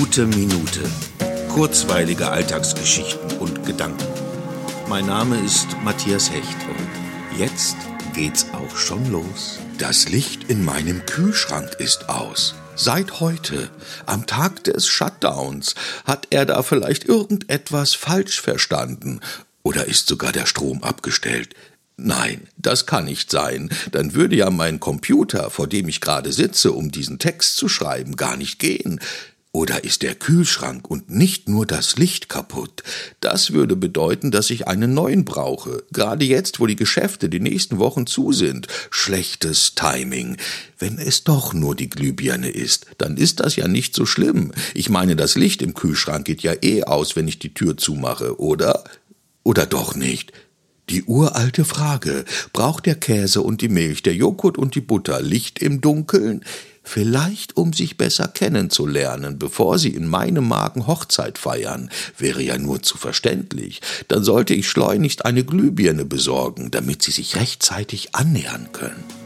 Gute Minute. Kurzweilige Alltagsgeschichten und Gedanken. Mein Name ist Matthias Hecht und jetzt geht's auch schon los. Das Licht in meinem Kühlschrank ist aus. Seit heute, am Tag des Shutdowns, hat er da vielleicht irgendetwas falsch verstanden oder ist sogar der Strom abgestellt. Nein, das kann nicht sein. Dann würde ja mein Computer, vor dem ich gerade sitze, um diesen Text zu schreiben, gar nicht gehen. Oder ist der Kühlschrank und nicht nur das Licht kaputt? Das würde bedeuten, dass ich einen neuen brauche. Gerade jetzt, wo die Geschäfte die nächsten Wochen zu sind. Schlechtes Timing. Wenn es doch nur die Glühbirne ist, dann ist das ja nicht so schlimm. Ich meine, das Licht im Kühlschrank geht ja eh aus, wenn ich die Tür zumache, oder? Oder doch nicht? Die uralte Frage, braucht der Käse und die Milch, der Joghurt und die Butter Licht im Dunkeln? Vielleicht um sich besser kennenzulernen, bevor sie in meinem Magen Hochzeit feiern, wäre ja nur zu verständlich. Dann sollte ich schleunigst eine Glühbirne besorgen, damit sie sich rechtzeitig annähern können.